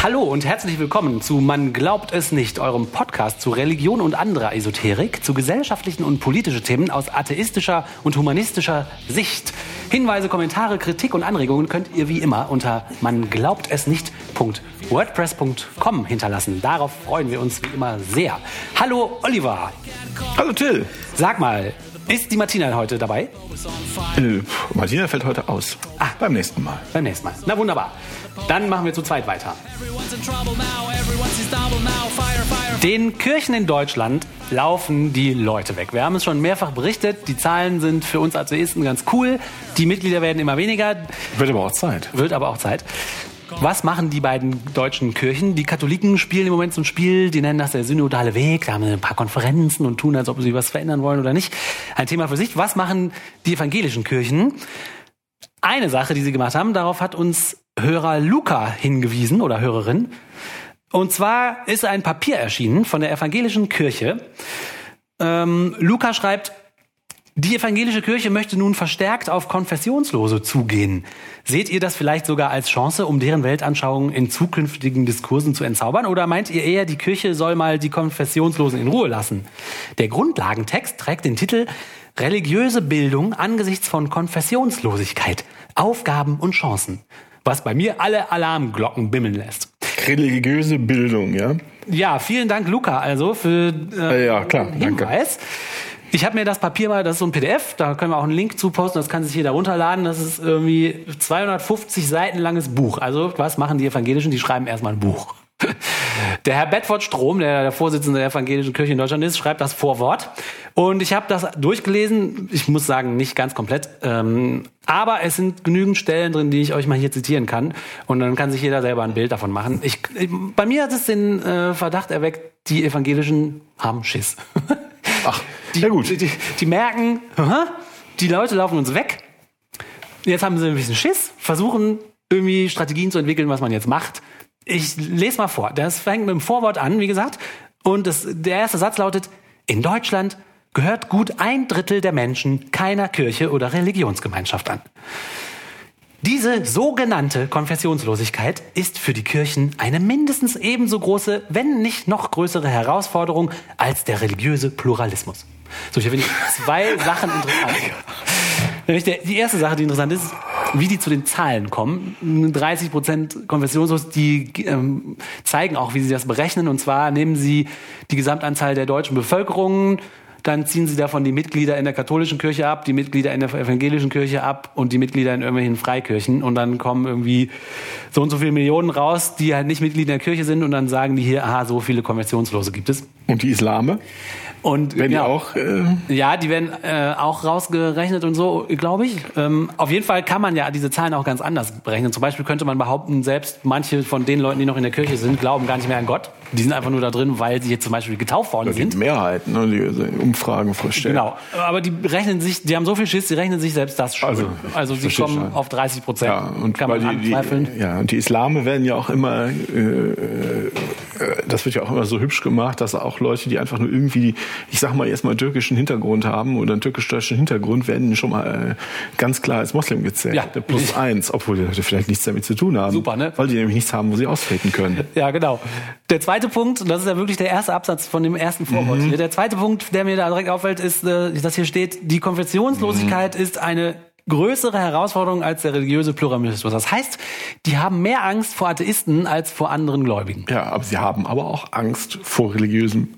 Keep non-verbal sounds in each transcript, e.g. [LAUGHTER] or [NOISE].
Hallo und herzlich willkommen zu Man glaubt es nicht, eurem Podcast zu Religion und anderer Esoterik, zu gesellschaftlichen und politischen Themen aus atheistischer und humanistischer Sicht. Hinweise, Kommentare, Kritik und Anregungen könnt ihr wie immer unter man glaubt es nicht.wordpress.com hinterlassen. Darauf freuen wir uns wie immer sehr. Hallo Oliver. Hallo Till. Sag mal, ist die Martina heute dabei? Äh, Martina fällt heute aus. Ah. Beim nächsten Mal. Beim nächsten Mal. Na wunderbar. Dann machen wir zu zweit weiter. Den Kirchen in Deutschland laufen die Leute weg. Wir haben es schon mehrfach berichtet. Die Zahlen sind für uns Atheisten ganz cool. Die Mitglieder werden immer weniger. Wird aber auch Zeit. Wird aber auch Zeit. Was machen die beiden deutschen Kirchen? Die Katholiken spielen im Moment so ein Spiel, die nennen das der synodale Weg. Da haben sie ein paar Konferenzen und tun, als ob sie was verändern wollen oder nicht. Ein Thema für sich. Was machen die evangelischen Kirchen? Eine Sache, die sie gemacht haben, darauf hat uns Hörer Luca hingewiesen oder Hörerin. Und zwar ist ein Papier erschienen von der evangelischen Kirche. Ähm, Luca schreibt, die evangelische Kirche möchte nun verstärkt auf Konfessionslose zugehen. Seht ihr das vielleicht sogar als Chance, um deren Weltanschauung in zukünftigen Diskursen zu entzaubern? Oder meint ihr eher, die Kirche soll mal die Konfessionslosen in Ruhe lassen? Der Grundlagentext trägt den Titel Religiöse Bildung angesichts von Konfessionslosigkeit, Aufgaben und Chancen. Was bei mir alle Alarmglocken bimmeln lässt. Religiöse Bildung, ja? Ja, vielen Dank, Luca, also für äh, Ja, klar, den danke. Ich habe mir das Papier mal, das ist so ein PDF, da können wir auch einen Link zu posten, das kann sich jeder runterladen. Das ist irgendwie 250 Seiten langes Buch. Also, was machen die Evangelischen? Die schreiben erstmal ein Buch. [LAUGHS] Der Herr Bedford Strom, der der Vorsitzende der evangelischen Kirche in Deutschland ist, schreibt das Vorwort. Und ich habe das durchgelesen. Ich muss sagen, nicht ganz komplett. Ähm, aber es sind genügend Stellen drin, die ich euch mal hier zitieren kann. Und dann kann sich jeder selber ein Bild davon machen. Ich, bei mir hat es den äh, Verdacht erweckt, die Evangelischen haben Schiss. [LAUGHS] Ach, Die, ja gut. Die, die merken, aha, die Leute laufen uns weg. Jetzt haben sie ein bisschen Schiss, versuchen irgendwie Strategien zu entwickeln, was man jetzt macht. Ich lese mal vor. Das fängt mit dem Vorwort an, wie gesagt. Und das, der erste Satz lautet, in Deutschland gehört gut ein Drittel der Menschen keiner Kirche oder Religionsgemeinschaft an. Diese sogenannte Konfessionslosigkeit ist für die Kirchen eine mindestens ebenso große, wenn nicht noch größere Herausforderung als der religiöse Pluralismus. So, hier finde ich zwei [LAUGHS] Sachen interessant. Nämlich der, die erste Sache, die interessant ist, wie die zu den Zahlen kommen. 30 Prozent konfessionslos, die ähm, zeigen auch, wie sie das berechnen. Und zwar nehmen sie die Gesamtanzahl der deutschen Bevölkerung, dann ziehen sie davon die Mitglieder in der katholischen Kirche ab, die Mitglieder in der evangelischen Kirche ab und die Mitglieder in irgendwelchen Freikirchen. Und dann kommen irgendwie so und so viele Millionen raus, die halt nicht Mitglieder in der Kirche sind. Und dann sagen die hier, aha, so viele Konfessionslose gibt es. Und die Islame? Und Werden ja, die auch? Äh, ja, die werden äh, auch rausgerechnet und so, glaube ich. Ähm, auf jeden Fall kann man ja diese Zahlen auch ganz anders berechnen. Zum Beispiel könnte man behaupten, selbst manche von den Leuten, die noch in der Kirche sind, glauben gar nicht mehr an Gott. Die sind einfach nur da drin, weil sie jetzt zum Beispiel getauft worden die sind. Mehrheit, ne, die Umfragen vorstellen. Genau. Aber die rechnen sich, die haben so viel Schiss, die rechnen sich selbst das schon. Also, Also, sie kommen schon. auf 30 Prozent. Ja, und kann man die, die, ja, und die Islame werden ja auch immer, äh, das wird ja auch immer so hübsch gemacht, dass auch Leute, die einfach nur irgendwie, ich sag mal erstmal türkischen Hintergrund haben oder einen türkisch-deutschen Hintergrund, werden schon mal äh, ganz klar als Moslem gezählt. Ja. Plus eins, obwohl die Leute vielleicht nichts damit zu tun haben. Super, ne? Weil die nämlich nichts haben, wo sie austreten können. [LAUGHS] Ja, genau. Der zweite Punkt, und das ist ja wirklich der erste Absatz von dem ersten Vorwort hier. Der zweite Punkt, der mir da direkt auffällt, ist, äh, dass hier steht, die Konfessionslosigkeit ist eine größere Herausforderung als der religiöse Pluralismus. Das heißt, die haben mehr Angst vor Atheisten als vor anderen Gläubigen. Ja, aber sie haben aber auch Angst vor religiösem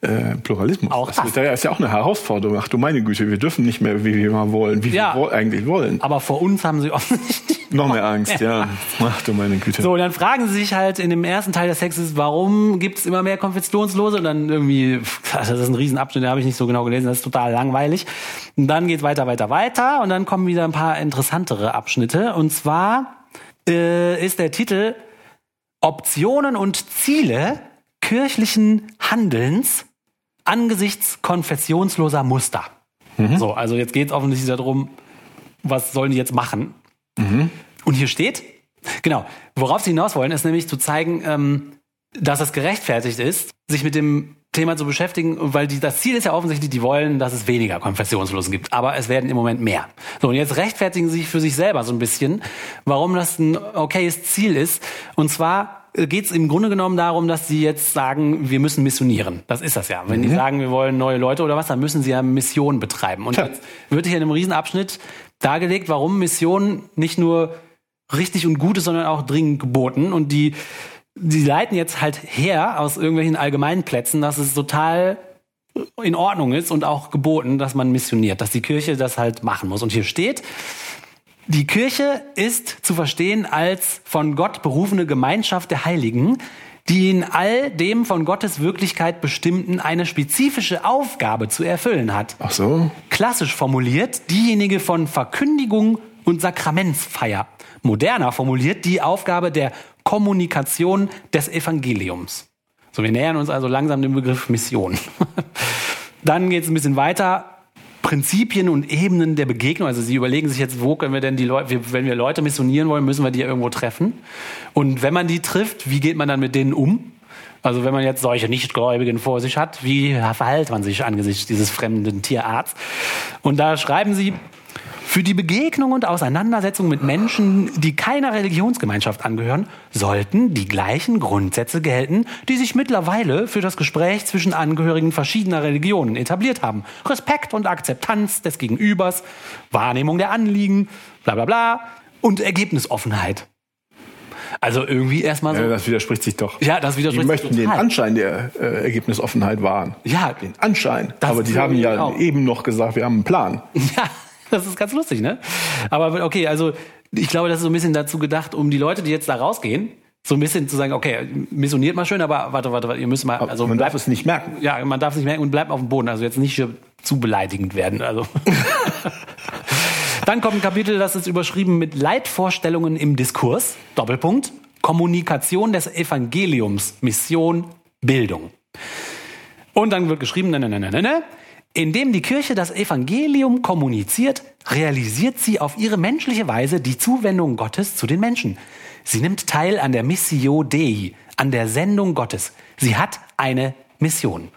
äh, Pluralismus. Auch das das. ist ja- auch eine Herausforderung. Ach du meine Güte, wir dürfen nicht mehr, wie wir mal wollen, wie Ja. wir eigentlich wollen. Aber vor uns haben sie offensichtlich Noch mehr Angst, ja. Ach du meine Güte. So, und dann fragen sie sich halt in dem ersten Teil des Textes, warum gibt es immer mehr Konfessionslose? Und dann irgendwie, das ist ein Riesenabschnitt, den habe ich nicht so genau gelesen, das ist total langweilig. Und dann geht's weiter, weiter, weiter. Und dann kommen wieder ein paar interessantere Abschnitte. Und zwar äh, ist der Titel Optionen und Ziele kirchlichen Handelns angesichts konfessionsloser Muster. So, also jetzt geht's offensichtlich darum, was sollen die jetzt machen? Und hier steht, genau, worauf sie hinaus wollen, ist nämlich zu zeigen, ähm, dass es gerechtfertigt ist, sich mit dem Thema zu beschäftigen, weil die, das Ziel ist ja offensichtlich, die wollen, dass es weniger Konfessionslosen gibt, aber es werden im Moment mehr. So, und jetzt rechtfertigen sie sich für sich selber so ein bisschen, warum das ein okayes Ziel ist. Und zwar geht es im Grunde genommen darum, dass sie jetzt sagen, wir müssen missionieren. Das ist das ja. Wenn die sagen, wir wollen neue Leute oder was, dann müssen sie ja Mission betreiben. Und Tja. jetzt wird hier in einem Riesenabschnitt dargelegt, warum Mission nicht nur richtig und gut ist, sondern auch dringend geboten. Und die, die leiten jetzt halt her aus irgendwelchen allgemeinen Plätzen, dass es total in Ordnung ist und auch geboten, dass man missioniert, dass die Kirche das halt machen muss. Und hier steht, die Kirche ist zu verstehen als von Gott berufene Gemeinschaft der Heiligen, die in all dem von Gottes Wirklichkeit bestimmten eine spezifische Aufgabe zu erfüllen hat. Ach so. Klassisch formuliert diejenige von Verkündigung und Sakramentsfeier. Moderner formuliert die Aufgabe der Kommunikation des Evangeliums. So, wir nähern uns also langsam dem Begriff Mission. [LAUGHS] Dann geht es ein bisschen weiter. Prinzipien und Ebenen der Begegnung. Also sie überlegen sich jetzt, wo können wir denn die Leute, wenn wir Leute missionieren wollen, müssen wir die irgendwo treffen. Und wenn man die trifft, wie geht man dann mit denen um? Also wenn man jetzt solche Nichtgläubigen vor sich hat, wie verhält man sich angesichts dieses fremden Tierarztes? Und da schreiben sie, für die Begegnung und Auseinandersetzung mit Menschen, die keiner Religionsgemeinschaft angehören, sollten die gleichen Grundsätze gelten, die sich mittlerweile für das Gespräch zwischen Angehörigen verschiedener Religionen etabliert haben. Respekt und Akzeptanz des Gegenübers, Wahrnehmung der Anliegen, bla bla bla und Ergebnisoffenheit. Also irgendwie erstmal so. Ja, das widerspricht sich doch. Ja, das widerspricht Die sich möchten den. Anschein der äh, Ergebnisoffenheit wahren. Ja, Den Anschein. Das Aber die haben ja auch. eben noch gesagt, wir haben einen Plan. [LAUGHS] Ja, das ist ganz lustig, ne? Aber okay, also ich glaube, das ist so ein bisschen dazu gedacht, um die Leute, die jetzt da rausgehen, so ein bisschen zu sagen, okay, missioniert mal schön, aber warte, warte, warte, ihr müsst mal, also Man darf bleibt, es nicht merken. ja, man darf es nicht merken und bleibt auf dem Boden, also jetzt nicht zu beleidigend werden, also. [LAUGHS] Dann kommt ein Kapitel, das ist überschrieben mit Leitvorstellungen im Diskurs, Doppelpunkt, Kommunikation des Evangeliums, Mission, Bildung. Und dann wird geschrieben, ne, ne, ne, ne, ne, ne. Indem die Kirche das Evangelium kommuniziert, realisiert sie auf ihre menschliche Weise die Zuwendung Gottes zu den Menschen. Sie nimmt teil an der Missio Dei, an der Sendung Gottes. Sie hat eine Mission.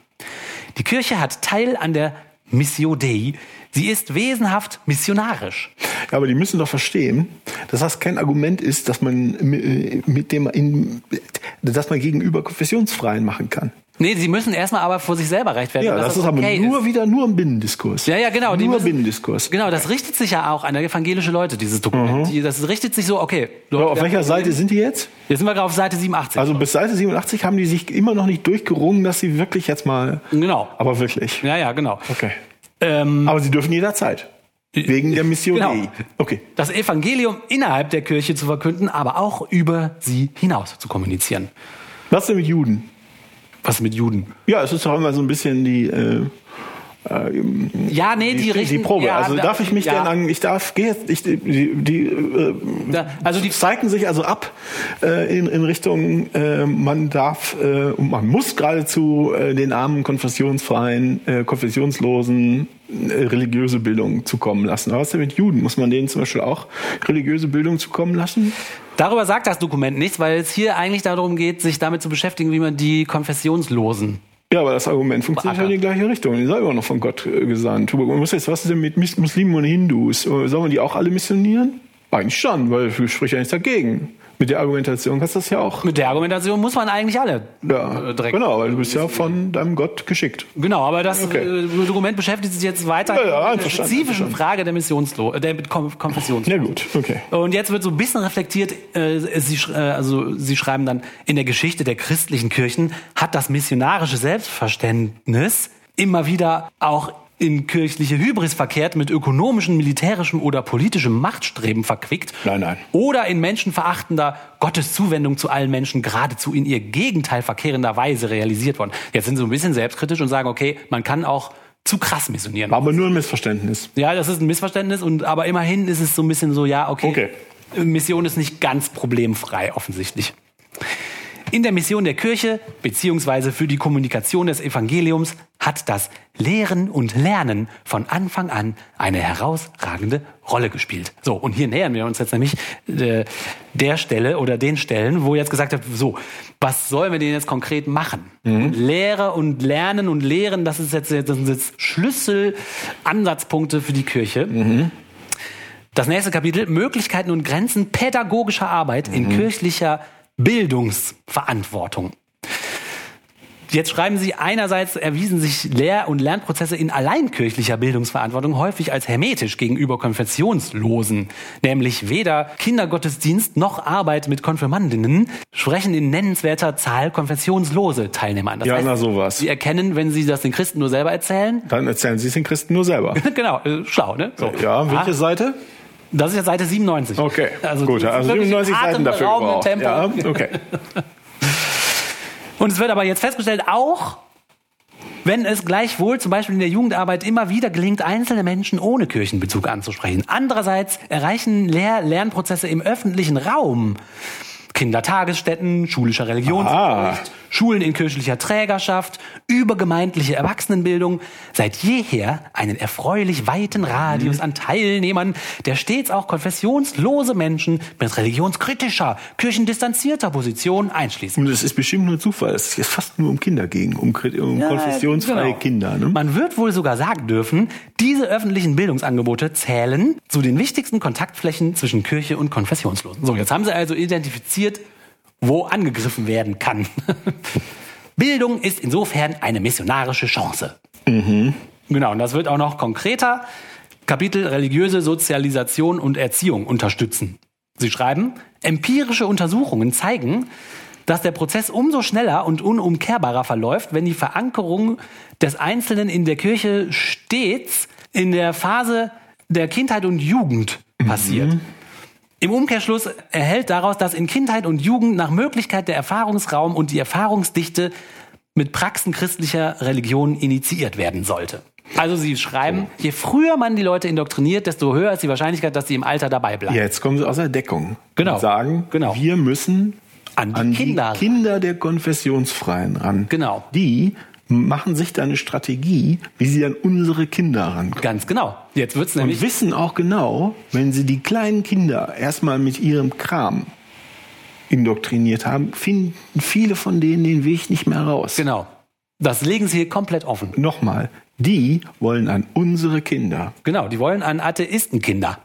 Die Kirche hat Teil an der Missio Dei. Sie ist wesenhaft missionarisch. Ja, aber die müssen doch verstehen, dass das kein Argument ist, dass man äh, mit dem dass man gegenüber Konfessionsfreien machen kann. Nee, sie müssen erstmal aber vor sich selber recht werden. Ja, das ist aber okay nur wieder nur im Binnendiskurs. Ja, ja, genau. Nur müssen- Binnendiskurs. Genau, das richtet sich ja auch an evangelische Leute, dieses Dokument. Die, das richtet sich so, okay. So, auf welcher Seite sind die jetzt? Jetzt sind wir gerade auf Seite 87. Also bis Seite 87 haben die sich immer noch nicht durchgerungen, dass sie wirklich jetzt mal. genau. Aber wirklich. Ja, ja, genau. Okay. Ähm, Aber sie dürfen jederzeit. Wegen der Mission. Genau. Dei. Okay. das Evangelium innerhalb der Kirche zu verkünden, aber auch über sie hinaus zu kommunizieren. Was denn mit Juden? Was mit Juden? Ja, es ist doch immer so ein bisschen die. Äh, Ja, nee, die, die, richten... die Probe. Ja, also da- darf ich mich ja, denn an, ich darf, gehe jetzt, ich, die, die, äh, Da, also die zeigen sich also ab äh, in, in Richtung, äh, man darf äh, und man muss geradezu äh, den armen konfessionsfreien, äh, konfessionslosen äh, religiöse Bildung zukommen lassen. Aber was denn mit Juden? Muss man denen zum Beispiel auch religiöse Bildung zukommen lassen? Darüber sagt das Dokument nichts, weil es hier eigentlich darum geht, sich damit zu beschäftigen, wie man die Konfessionslosen Ja, aber das Argument funktioniert ja in die gleiche Richtung. Die sind immer noch von Gott äh, gesandt. Man muss jetzt, was ist denn mit Mus- Muslimen und Hindus? Äh, Sollen wir die auch alle missionieren? Eigentlich schon, weil du sprichst ja nichts dagegen. Mit der Argumentation kannst du das ja auch. Mit der Argumentation muss man eigentlich alle Ja, äh, direkt. genau, weil du bist ja von deinem Gott geschickt. Genau, aber das Okay. äh, Dokument beschäftigt sich jetzt weiter Ja, ja, mit der spezifischen. Frage der Missionslo äh, der Kon Konfessionslos. Ja gut, okay. Und jetzt wird so ein bisschen reflektiert, äh, sie, äh, also sie schreiben dann, in der Geschichte der christlichen Kirchen hat das missionarische Selbstverständnis immer wieder auch in kirchliche Hybris verkehrt, mit ökonomischem, militärischem oder politischem Machtstreben verquickt. Nein, nein. Oder in menschenverachtender Gottes Zuwendung zu allen Menschen geradezu in ihr Gegenteil verkehrender Weise realisiert worden. Jetzt sind sie so ein bisschen selbstkritisch und sagen, okay, man kann auch zu krass missionieren. War aber nur ein Missverständnis. Ja, das ist ein Missverständnis und aber immerhin ist es so ein bisschen so, ja, okay. Okay. Mission ist nicht ganz problemfrei offensichtlich. In der Mission der Kirche beziehungsweise für die Kommunikation des Evangeliums hat das Lehren und Lernen von Anfang an eine herausragende Rolle gespielt. So, und hier nähern wir uns jetzt nämlich äh, der Stelle oder den Stellen, wo jetzt gesagt wird, so, was sollen wir denn jetzt konkret machen? Lehre und Lernen und Lehren, das ist jetzt, das sind jetzt Schlüsselansatzpunkte für die Kirche. Das nächste Kapitel, Möglichkeiten und Grenzen pädagogischer Arbeit in kirchlicher Bildungsverantwortung. Jetzt schreiben Sie, einerseits erwiesen sich Lehr- und Lernprozesse in alleinkirchlicher Bildungsverantwortung häufig als hermetisch gegenüber Konfessionslosen. Nämlich weder Kindergottesdienst noch Arbeit mit Konfirmandinnen sprechen in nennenswerter Zahl konfessionslose Teilnehmer an. Das Ja, na sowas. Sie erkennen, wenn Sie das den Christen nur selber erzählen. Dann erzählen Sie es den Christen nur selber. [LAUGHS] genau, äh, schlau, ne? So. Ja, welche Ah, Seite? Das ist ja Seite 97. Okay, gut. das ist Also wirklich 97 Seiten dafür gebraucht. Tempo. Ja, okay. [LAUGHS] Und es wird aber jetzt festgestellt, auch wenn es gleichwohl zum Beispiel in der Jugendarbeit immer wieder gelingt, einzelne Menschen ohne Kirchenbezug anzusprechen. Andererseits erreichen Lehr Lernprozesse im öffentlichen Raum Kindertagesstätten, schulischer Religionsunterricht, Schulen in kirchlicher Trägerschaft, übergemeindliche Erwachsenenbildung seit jeher einen erfreulich weiten Radius an Teilnehmern, der stets auch konfessionslose Menschen mit religionskritischer, kirchendistanzierter Position einschließen. Und es ist bestimmt nur Zufall. Es ist fast nur um Kinder ging, um, um konfessionsfreie genau. Kinder. Ne? Man wird wohl sogar sagen dürfen, diese öffentlichen Bildungsangebote zählen zu den wichtigsten Kontaktflächen zwischen Kirche und Konfessionslosen. So, jetzt haben sie also identifiziert, wo angegriffen werden kann. [LAUGHS] Bildung ist insofern eine missionarische Chance. Genau, und das wird auch noch konkreter. Kapitel religiöse Sozialisation und Erziehung unterstützen. Sie schreiben, empirische Untersuchungen zeigen, dass der Prozess umso schneller und unumkehrbarer verläuft, wenn die Verankerung des Einzelnen in der Kirche stets in der Phase der Kindheit und Jugend passiert. Im Umkehrschluss erhält daraus, dass in Kindheit und Jugend nach Möglichkeit der Erfahrungsraum und die Erfahrungsdichte mit Praxen christlicher Religion initiiert werden sollte. Also Sie schreiben, je früher man die Leute indoktriniert, desto höher ist die Wahrscheinlichkeit, dass sie im Alter dabei bleiben. Jetzt kommen sie aus der Deckung. Genau. Und sagen, Genau. wir müssen An die an Kinder. die Kinder der Konfessionsfreien ran. Genau. Die machen sich da eine Strategie, wie sie an unsere Kinder rankommen. Ganz genau. Jetzt wird's Und nämlich wissen auch genau, wenn sie die kleinen Kinder erstmal mit ihrem Kram indoktriniert haben, finden viele von denen den Weg nicht mehr raus. genau. Das legen sie hier komplett offen. Nochmal, die wollen an unsere Kinder. Genau, die wollen an Atheistenkinder.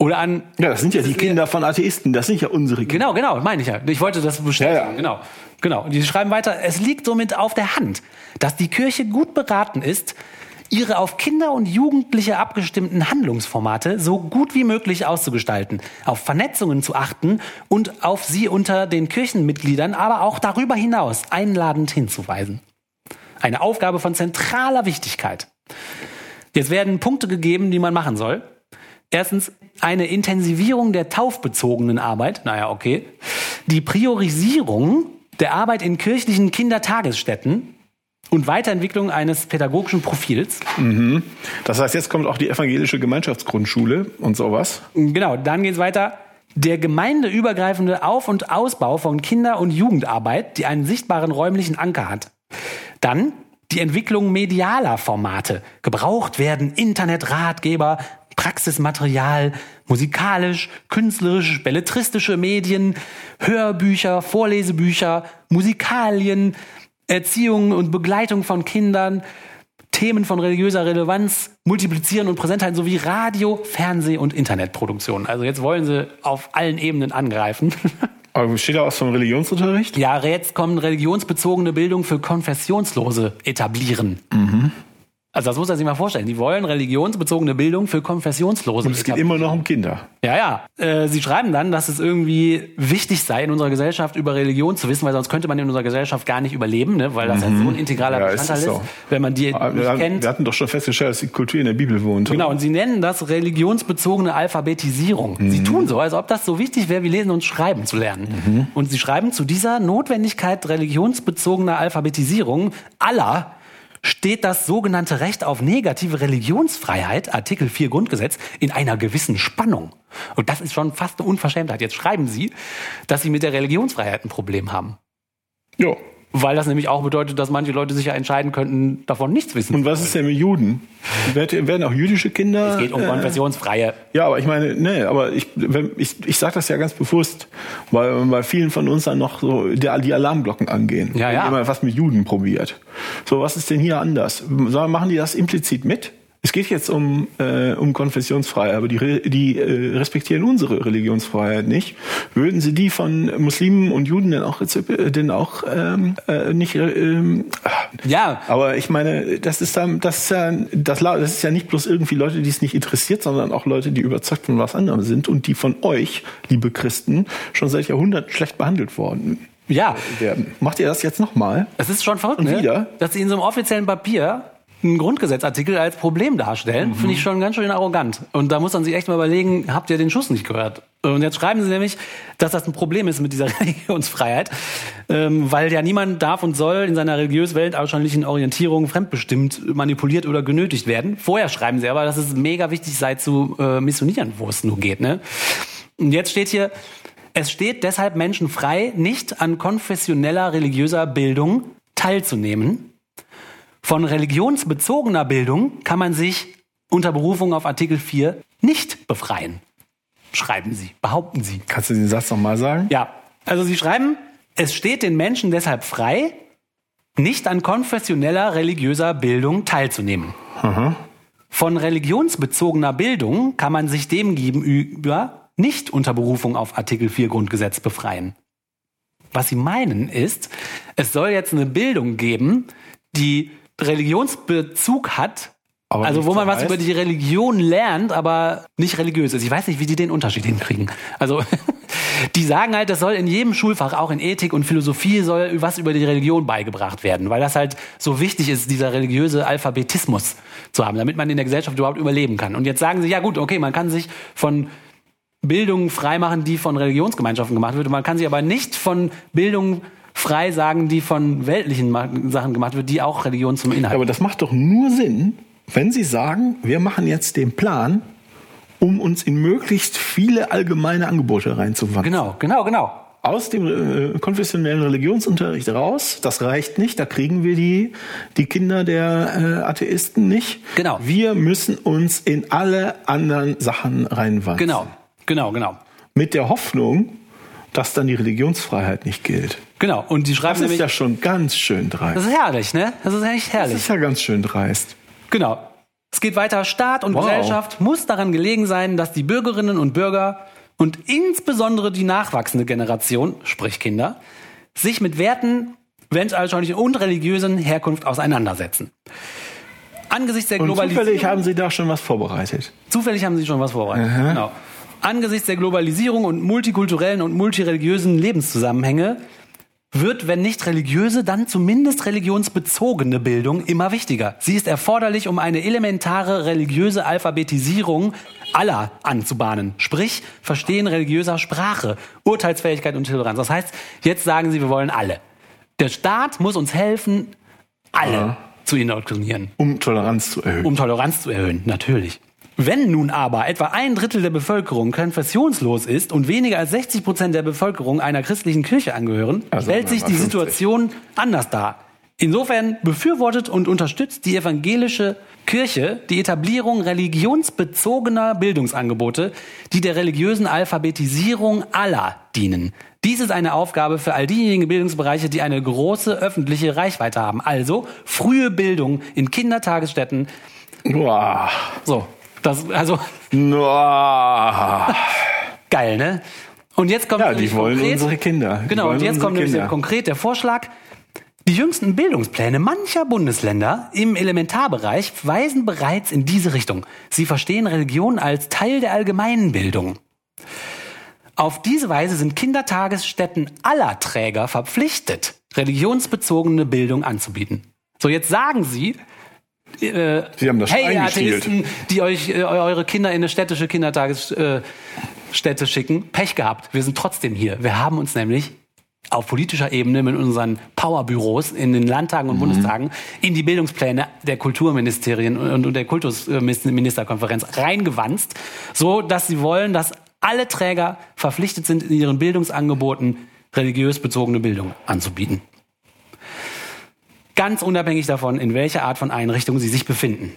Oder an Ja, das sind ja die Kinder von Atheisten, das sind ja unsere Kinder. Genau, genau, meine ich ja. Ich wollte das bestätigen. Ja, ja. Genau. Genau. Und die schreiben weiter, es liegt somit auf der Hand, dass die Kirche gut beraten ist, ihre auf Kinder und Jugendliche abgestimmten Handlungsformate so gut wie möglich auszugestalten, auf Vernetzungen zu achten und auf sie unter den Kirchenmitgliedern, aber auch darüber hinaus einladend hinzuweisen. Eine Aufgabe von zentraler Wichtigkeit. Jetzt werden Punkte gegeben, die man machen soll. Erstens eine Intensivierung der taufbezogenen Arbeit. Naja, okay. Die Priorisierung der Arbeit in kirchlichen Kindertagesstätten und Weiterentwicklung eines pädagogischen Profils. Das heißt, jetzt kommt auch die evangelische Gemeinschaftsgrundschule und sowas. Genau, dann geht's weiter. Der gemeindeübergreifende Auf- und Ausbau von Kinder- und Jugendarbeit, die einen sichtbaren räumlichen Anker hat. Dann die Entwicklung medialer Formate. Gebraucht werden Internetratgeber, Praxismaterial, musikalisch, künstlerisch, belletristische Medien, Hörbücher, Vorlesebücher, Musikalien, Erziehung und Begleitung von Kindern, Themen von religiöser Relevanz, Multiplizieren und Präsentheit sowie Radio, Fernseh- und Internetproduktion. Also jetzt wollen sie auf allen Ebenen angreifen. [LAUGHS] Aber steht da was vom Religionsunterricht? ja, jetzt kommt religionsbezogene Bildung für Konfessionslose etablieren. Also das muss man sich mal vorstellen. Die wollen religionsbezogene Bildung für Konfessionslose Und es geht immer noch um Kinder. Ja, ja. Äh, sie schreiben dann, dass es irgendwie wichtig sei, in unserer Gesellschaft über Religion zu wissen, weil sonst könnte man in unserer Gesellschaft gar nicht überleben, ne? weil das ja so ein integraler Mhm. Ja, ist Bestandteil ist, so. wenn man die Aber nicht Wir, kennt. wir hatten doch schon festgestellt, dass die Kultur in der Bibel wohnt. oder? Genau, und sie nennen das religionsbezogene Alphabetisierung. Sie tun so, als ob das so wichtig wäre, wie Lesen und Schreiben zu lernen. Und sie schreiben, zu dieser Notwendigkeit religionsbezogener Alphabetisierung aller steht das sogenannte Recht auf negative Religionsfreiheit, Artikel 4 Grundgesetz, in einer gewissen Spannung. Und das ist schon fast eine Unverschämtheit. Jetzt schreiben sie, dass sie mit der Religionsfreiheit ein Problem haben. Jo. Weil das nämlich auch bedeutet, dass manche Leute sich ja entscheiden könnten, davon nichts wissen. Und was ist denn mit Juden? Werden auch jüdische Kinder? es geht um äh, konfessionsfreie Ja, aber ich meine, nee, aber ich, wenn, ich, ich sage das ja ganz bewusst, weil bei vielen von uns dann noch so die, die Alarmglocken angehen. Ja, ja. Wenn jemand was mit Juden probiert. So, was ist denn hier anders? Machen die das implizit mit? Es geht jetzt um, äh, um Konfessionsfreiheit, aber die, die äh, respektieren unsere Religionsfreiheit nicht. Würden sie die von Muslimen und Juden denn auch, denn auch ähm, äh, nicht... äh, Ähm, Ja, aber ich meine, das ist dann, das ist ja, das, das ist ja nicht bloß irgendwie Leute, die es nicht interessiert, sondern auch Leute, die überzeugt von was anderem sind und die von euch, liebe Christen, schon seit Jahrhunderten schlecht behandelt worden ja. werden. Macht ihr das jetzt nochmal? Es ist schon verrückt, Und ne? wieder? dass sie in so einem offiziellen Papier einen Grundgesetzartikel als Problem darstellen, finde ich schon ganz schön arrogant. Und da muss man sich echt mal überlegen, habt ihr den Schuss nicht gehört? Und jetzt schreiben sie nämlich, dass das ein Problem ist mit dieser [LAUGHS] Religionsfreiheit, ähm, weil ja niemand darf und soll in seiner religiös-weltanschaulichen Orientierung fremdbestimmt manipuliert oder genötigt werden. Vorher schreiben sie aber, dass es mega wichtig sei zu äh, missionieren, wo es nur geht. Ne? Und jetzt steht hier, es steht deshalb Menschen frei, nicht an konfessioneller religiöser Bildung teilzunehmen. Von religionsbezogener Bildung kann man sich unter Berufung auf Artikel 4 nicht befreien. Schreiben Sie, behaupten Sie. Kannst du den Satz nochmal sagen? Ja, also Sie schreiben, es steht den Menschen deshalb frei, nicht an konfessioneller religiöser Bildung teilzunehmen. Von religionsbezogener Bildung kann man sich dem gegenüber nicht unter Berufung auf Artikel 4 Grundgesetz befreien. Was Sie meinen ist, es soll jetzt eine Bildung geben, die Religionsbezug hat, Aber also wo man was über die Religion lernt, aber nicht religiös ist. Ich weiß nicht, wie die den Unterschied hinkriegen. Also [LAUGHS] die sagen halt, das soll in jedem Schulfach, auch in Ethik und Philosophie, soll was über die Religion beigebracht werden, weil das halt so wichtig ist, dieser religiöse Alphabetismus zu haben, damit man in der Gesellschaft überhaupt überleben kann. Und jetzt sagen sie, ja gut, okay, man kann sich von Bildung freimachen, die von Religionsgemeinschaften gemacht wird. Man kann sich aber nicht von Bildung frei sagen, die von weltlichen Sachen gemacht wird, die auch Religion zum Inhalt. Aber das macht doch nur Sinn, wenn Sie sagen, wir machen jetzt den Plan, um uns in möglichst viele allgemeine Angebote reinzuwandeln. genau, genau, genau. Aus dem äh, konfessionellen Religionsunterricht raus, das reicht nicht, da kriegen wir die, die Kinder der äh, Atheisten nicht. Genau. Wir müssen uns in alle anderen Sachen reinwandeln. Genau, genau, genau. Mit der Hoffnung, dass dann die Religionsfreiheit nicht gilt. Genau. Und die schreiben Das ist nämlich, ja schon ganz schön dreist. das ist herrlich, ne? Das ist echt Das herrlich. ist ja ganz schön dreist. Genau. Es geht weiter. Staat und Wow. Gesellschaft muss daran gelegen sein, dass die Bürgerinnen und Bürger und insbesondere die nachwachsende Generation, sprich Kinder, sich mit Werten weltanschaulichen und religiösen Herkunft auseinandersetzen. Angesichts der Und Globalisierung. zufällig haben Sie da schon was vorbereitet. Zufällig haben Sie schon was vorbereitet. Genau. Angesichts der Globalisierung und multikulturellen und multireligiösen Lebenszusammenhänge wird, wenn nicht religiöse, dann zumindest religionsbezogene Bildung immer wichtiger. Sie ist erforderlich, um eine elementare religiöse Alphabetisierung aller anzubahnen. Sprich, Verstehen religiöser Sprache, Urteilsfähigkeit und Toleranz. Das heißt, jetzt sagen Sie, wir wollen alle. Der Staat muss uns helfen, alle zu indoktrinieren Um Toleranz zu erhöhen. um Toleranz zu erhöhen, natürlich. Wenn nun aber etwa ein Drittel der Bevölkerung konfessionslos ist und weniger als 60 Prozent der Bevölkerung einer christlichen Kirche angehören, Also stellt sich die 50. Situation anders dar. Insofern befürwortet und unterstützt die evangelische Kirche die Etablierung religionsbezogener Bildungsangebote, die der religiösen Alphabetisierung aller dienen. Dies ist eine Aufgabe für all diejenigen Bildungsbereiche, die eine große öffentliche Reichweite haben. Also frühe Bildung in Kindertagesstätten. Uah. So, das also Uah. geil, ne? Und jetzt kommt Ja, die wollen konkret, unsere Kinder. Die Genau, und jetzt kommt nämlich Kinder. konkret der Vorschlag. Die jüngsten Bildungspläne mancher Bundesländer im Elementarbereich weisen bereits in diese Richtung. Sie verstehen Religion als Teil der allgemeinen Bildung. Auf diese Weise sind Kindertagesstätten aller Träger verpflichtet, religionsbezogene Bildung anzubieten. So, jetzt sagen Sie, äh, Sie haben das hey. Atheisten, die euch äh, eure Kinder in eine städtische Kindertagesstätte äh, schicken, Pech gehabt. Wir sind trotzdem hier. Wir haben uns nämlich auf politischer Ebene mit unseren Powerbüros in den Landtagen und Bundestagen in die Bildungspläne der Kulturministerien und und der Kultusministerkonferenz reingewanzt, so dass sie wollen, dass alle Träger verpflichtet sind, in ihren Bildungsangeboten religiös bezogene Bildung anzubieten. Ganz unabhängig davon, in welcher Art von Einrichtung sie sich befinden.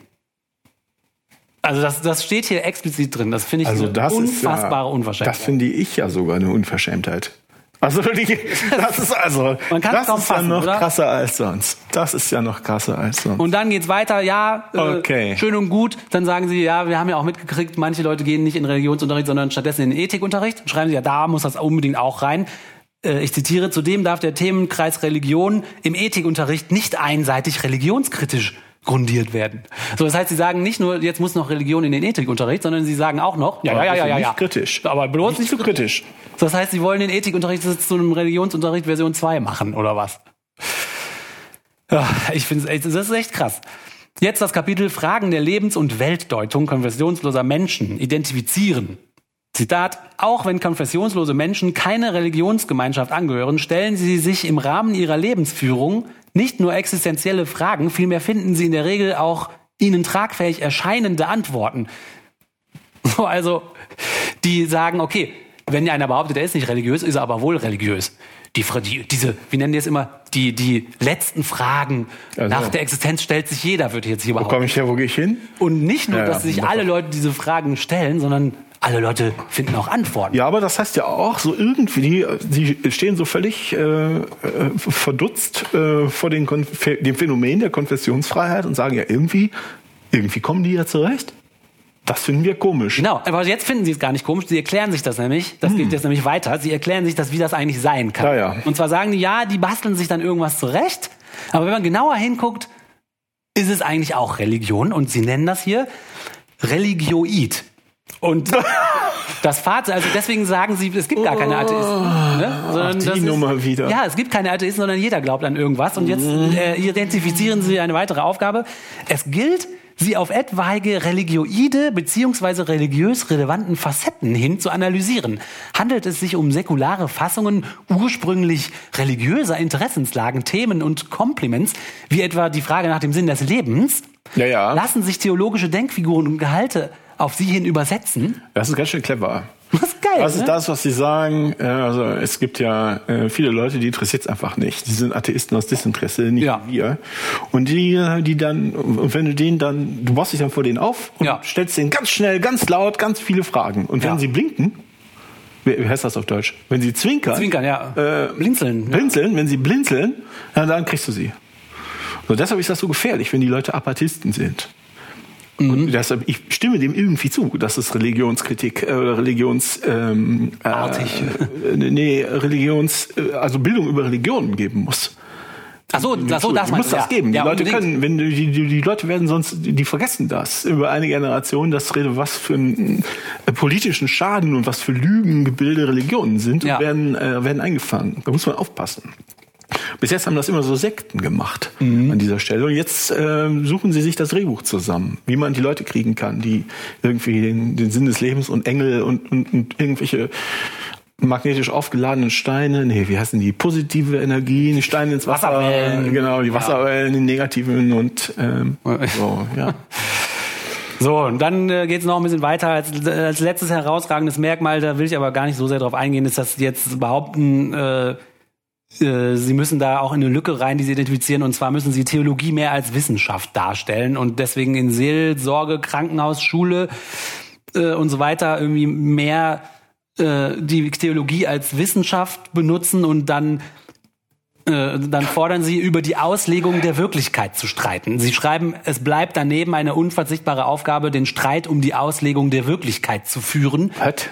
Also das, das steht hier explizit drin. Das finde ich Also eine das ist unfassbare ja, Unverschämtheit. Das finde ich ja sogar eine Unverschämtheit. Also die, das ist also Man kann's das ist ja fassen, noch oder? krasser als sonst. Das ist ja noch krasser als sonst. Und dann geht's weiter, ja, äh, Okay. schön und gut. Dann sagen sie, ja, wir haben ja auch mitgekriegt, manche Leute gehen nicht in Religionsunterricht, sondern stattdessen in den Ethikunterricht. Und schreiben sie, ja, da muss das unbedingt auch rein. Äh, Ich zitiere, zudem darf der Themenkreis Religion im Ethikunterricht nicht einseitig religionskritisch grundiert werden. So, das heißt, sie sagen nicht nur, jetzt muss noch Religion in den Ethikunterricht, sondern sie sagen auch noch, ja, ja, ja, ja, nicht ja. kritisch. Aber bloß Nicht nicht zu kritisch. Das heißt, sie wollen den Ethikunterricht zu einem Religionsunterricht Version 2 machen, oder was? Ja, ich finde es, das ist echt krass. Jetzt das Kapitel Fragen der Lebens- und Weltdeutung konfessionsloser Menschen identifizieren. Zitat, auch wenn konfessionslose Menschen keine Religionsgemeinschaft angehören, stellen sie sich im Rahmen ihrer Lebensführung nicht nur existenzielle Fragen, vielmehr finden sie in der Regel auch ihnen tragfähig erscheinende Antworten. So, also, die sagen, okay, wenn einer behauptet, er ist nicht religiös, ist er aber wohl religiös. Die, die, diese, wie nennen die es immer, die, die letzten Fragen Also. nach der Existenz stellt sich jeder, würde ich jetzt hier Wo behaupten. komme ich her, wo gehe ich hin? Und nicht nur, Ja, dass sich alle Leute diese Fragen stellen, sondern alle Leute finden auch Antworten. Ja, aber das heißt ja auch so irgendwie, die stehen so völlig äh, äh, verdutzt äh, vor Konf dem Phänomen der Konfessionsfreiheit und sagen ja irgendwie, irgendwie kommen die ja zurecht. Das finden wir komisch. Genau, aber jetzt finden sie es gar nicht komisch. Sie erklären sich das nämlich. Das geht jetzt nämlich weiter. Sie erklären sich das, wie das eigentlich sein kann. Ja, ja. Und zwar sagen die, ja, die basteln sich dann irgendwas zurecht. Aber wenn man genauer hinguckt, ist es eigentlich auch Religion. Und sie nennen das hier Religioid. Und [LAUGHS] das Fazit, also deswegen sagen sie, es gibt gar keine Atheisten. Ne? Sondern die das ist- Nummer wieder. Ja, es gibt keine Atheisten, sondern jeder glaubt an irgendwas. Und jetzt äh, identifizieren sie eine weitere Aufgabe. Es gilt, sie auf etwaige religioide beziehungsweise religiös relevanten Facetten hin zu analysieren. Handelt es sich um säkulare Fassungen ursprünglich religiöser Interessenslagen, Themen und Kompliments, wie etwa die Frage nach dem Sinn des Lebens? Ja, ja. Lassen sich theologische Denkfiguren und Gehalte auf sie hin übersetzen? Das ist ganz schön clever. Das ist geil. Das ist ne? das, was sie sagen. Äh, Also es gibt ja äh, viele Leute, die interessiert es einfach nicht. Die sind Atheisten aus Desinteresse, nicht Ja. wir. Und die, die dann, und wenn du denen dann, du baust dich dann vor denen auf und Ja. stellst denen ganz schnell, ganz laut, ganz viele Fragen. Und wenn Ja. sie blinken, wie heißt das auf Deutsch? Wenn sie zwinkern, Zwinkern, ja. Äh, Blinzeln. Blinzeln, wenn sie blinzeln, dann kriegst du sie. So, deshalb ist das so gefährlich, wenn die Leute Apathisten sind. Mhm. Und deshalb, ich stimme dem irgendwie zu, dass es Religionskritik äh, oder ähm, äh, Artig. äh, nee, Religions äh, also Bildung über Religionen geben muss. Ach so, ach so, das muss das ja. geben. Die Ja, Leute unbedingt. können, wenn die, die, die Leute werden sonst, die, die vergessen das über eine Generation, das rede was für einen äh, politischen Schaden und was für Lügengebilde Religionen sind Ja. und werden äh, werden eingefangen. Da muss man aufpassen. Bis jetzt haben das immer so Sekten gemacht Mhm. an dieser Stelle. Und jetzt ähm, suchen sie sich das Drehbuch zusammen, wie man die Leute kriegen kann, die irgendwie den, den Sinn des Lebens und Engel und, und, und irgendwelche magnetisch aufgeladenen Steine, nee, wie heißen die? Positive Energien, die Steine ins Wasser, Wasserwellen. genau, die Ja. Wasserwellen, die negativen und ähm, [LAUGHS] so, ja. So, und dann äh, geht es noch ein bisschen weiter. Als, als letztes herausragendes Merkmal, da will ich aber gar nicht so sehr drauf eingehen, ist, dass jetzt behaupten, äh, äh, sie müssen da auch in eine Lücke rein, die sie identifizieren. Und zwar müssen sie Theologie mehr als Wissenschaft darstellen und deswegen in Seelsorge, Krankenhaus, Schule äh, und so weiter irgendwie mehr äh, die Theologie als Wissenschaft benutzen und dann äh, dann fordern sie, über die Auslegung der Wirklichkeit zu streiten. Sie schreiben, es bleibt daneben eine unverzichtbare Aufgabe, den Streit um die Auslegung der Wirklichkeit zu führen. Hat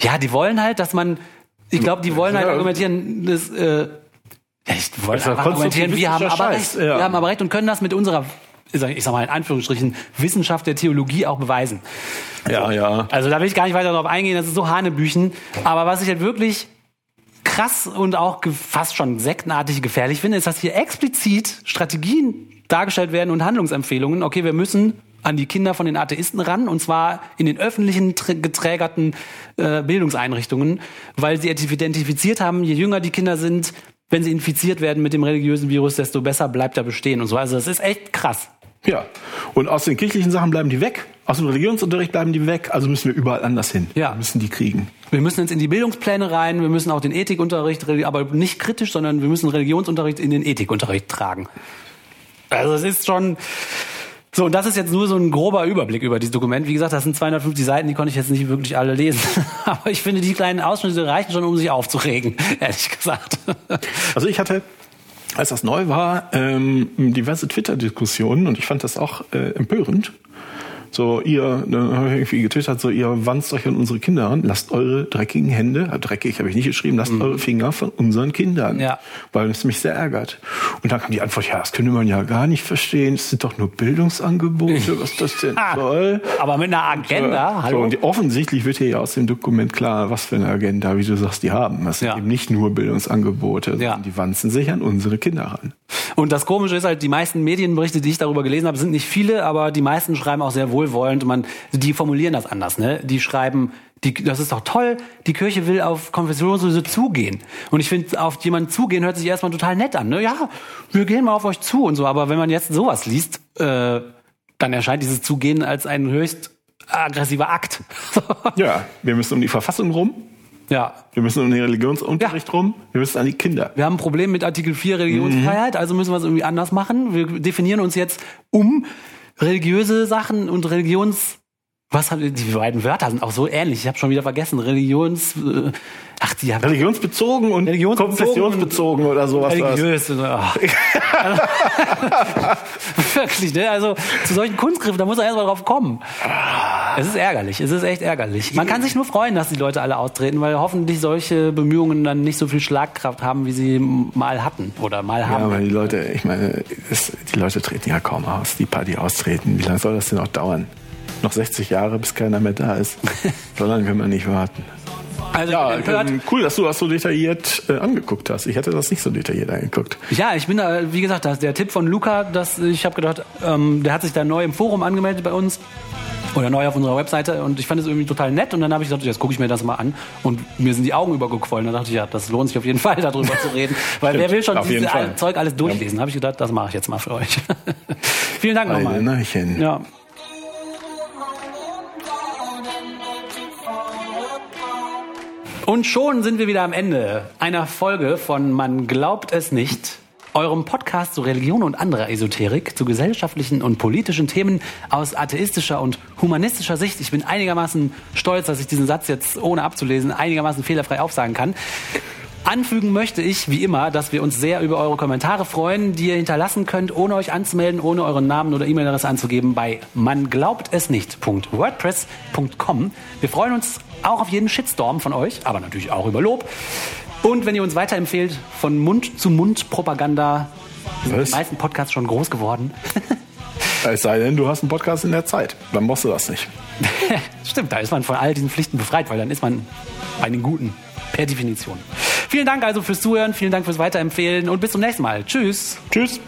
Ja, die wollen halt, dass man, ich glaube, die wollen halt argumentieren, dass, äh, ich wollte ja einfach argumentieren, wir haben aber Scheiß, recht, ja. wir haben aber recht und können das mit unserer, ich sag, mal in Anführungsstrichen, Wissenschaft der Theologie auch beweisen. ja, ja. Also da will ich gar nicht weiter darauf eingehen, das ist so Hanebüchen. Aber was ich halt wirklich krass und auch fast schon sektenartig gefährlich finde, ist, dass hier explizit Strategien dargestellt werden und Handlungsempfehlungen. Okay, wir müssen an die Kinder von den Atheisten ran, und zwar in den öffentlichen tr- geträgerten äh, Bildungseinrichtungen, weil sie identifiziert haben, je jünger die Kinder sind, wenn sie infiziert werden mit dem religiösen Virus, desto besser bleibt er bestehen und so. Also das ist echt krass. Ja. Und aus den kirchlichen Sachen bleiben die weg, aus dem Religionsunterricht bleiben die weg, also müssen wir überall anders hin. Ja. Wir müssen die kriegen. Wir müssen jetzt in die Bildungspläne rein, wir müssen auch den Ethikunterricht, aber nicht kritisch, sondern wir müssen Religionsunterricht in den Ethikunterricht tragen. Also es ist schon, So, und das ist jetzt nur so ein grober Überblick über dieses Dokument. Wie gesagt, das sind 250 Seiten, die konnte ich jetzt nicht wirklich alle lesen. [LAUGHS] Aber ich finde, die kleinen Ausschnitte reichen schon, um sich aufzuregen, [LAUGHS] ehrlich gesagt. Also ich hatte als das neu war, ähm, diverse Twitter-Diskussionen und ich fand das auch äh, empörend. So, ihr, dann habe ich irgendwie getwittert, so, ihr wanzt euch an unsere Kinder an, lasst eure dreckigen Hände, äh, dreckig habe ich nicht geschrieben, lasst mhm. eure Finger von unseren Kindern. Ja. Weil es mich sehr ärgert. Und dann kam die Antwort, ja, das könnte man ja gar nicht verstehen, es sind doch nur Bildungsangebote, [LAUGHS] was das denn soll. Aber mit einer Agenda, so, hallo. So, und offensichtlich wird hier ja aus dem Dokument klar, was für eine Agenda, wie du sagst, die haben. Das sind Ja. eben nicht nur Bildungsangebote, Ja. sondern die wanzen sich an unsere Kinder ran. Und das Komische ist halt, die meisten Medienberichte, die ich darüber gelesen habe, sind nicht viele, aber die meisten schreiben auch sehr wohlwollend. Und man, die formulieren das anders, ne? Die schreiben, die, das ist doch toll, die Kirche will auf Konfessionslose zugehen. Und ich finde, auf jemanden zugehen hört sich erstmal total nett an. Ne? Ja, wir gehen mal auf euch zu und so. Aber wenn man jetzt sowas liest, äh, dann erscheint dieses Zugehen als ein höchst aggressiver Akt. [LAUGHS] Ja, wir müssen um die Verfassung rum, ja, wir müssen um den Religionsunterricht rum, wir müssen an die Kinder. Wir haben ein Problem mit Artikel 4 Religionsfreiheit, also müssen wir es irgendwie anders machen. Wir definieren uns jetzt um religiöse Sachen und Religions... Was haben die beiden Wörter sind auch so ähnlich. Ich habe schon wieder vergessen. Religions... äh, Ach, die haben... Religionsbezogen und Religionsbezogen konfessionsbezogen oder sowas. Religiös. ach. [LAUGHS] Wirklich, ne? Also zu solchen Kunstgriffen, da muss er erstmal drauf kommen. Es ist ärgerlich, es ist echt ärgerlich. Man kann sich nur freuen, dass die Leute alle austreten, weil hoffentlich solche Bemühungen dann nicht so viel Schlagkraft haben, wie sie mal hatten oder mal Ja, haben. aber die Leute, ich meine, es, die Leute treten ja kaum aus. Die paar, die austreten, wie lange soll das denn noch dauern? Noch 60 Jahre, bis keiner mehr da ist. [LAUGHS] so lange können wir nicht warten. Also Ja, empört. ähm, cool, dass du das so detailliert äh, angeguckt hast. Ich hätte das nicht so detailliert angeguckt. Ja, ich bin da, wie gesagt, das, der Tipp von Luca, dass ich habe gedacht, ähm, der hat sich da neu im Forum angemeldet bei uns oder neu auf unserer Webseite und ich fand es irgendwie total nett und dann habe ich gesagt, jetzt gucke ich mir das mal an und mir sind die Augen übergequollen. Da dachte ich, ja, das lohnt sich auf jeden [LAUGHS] Fall darüber zu reden, weil Stimmt, wer will schon dieses. Zeug alles durchlesen? Habe ich gedacht, das mache ich jetzt mal für euch. [LAUGHS] Vielen Dank nochmal. Ja. Und schon sind wir wieder am Ende einer Folge von Man glaubt es nicht, eurem Podcast zu Religion und anderer Esoterik, zu gesellschaftlichen und politischen Themen aus atheistischer und humanistischer Sicht. Ich bin einigermaßen stolz, dass ich diesen Satz jetzt ohne abzulesen einigermaßen fehlerfrei aufsagen kann. Anfügen möchte ich, wie immer, dass wir uns sehr über eure Kommentare freuen, die ihr hinterlassen könnt, ohne euch anzumelden, ohne euren Namen oder E-Mail-Adresse anzugeben, bei man glaubt es nicht.wordpress.com. Wir freuen uns auch auf jeden Shitstorm von euch, aber natürlich auch über Lob. Und wenn ihr uns weiterempfehlt, von Mund zu Mund Propaganda, sind die meisten Podcasts schon groß geworden. [LAUGHS] Es sei denn, du hast einen Podcast in der Zeit. Dann brauchst du das nicht. [LAUGHS] Stimmt, da ist man von all diesen Pflichten befreit, weil dann ist man bei den Guten. Per Definition. Vielen Dank also fürs Zuhören, vielen Dank fürs Weiterempfehlen und bis zum nächsten Mal. Tschüss. Tschüss.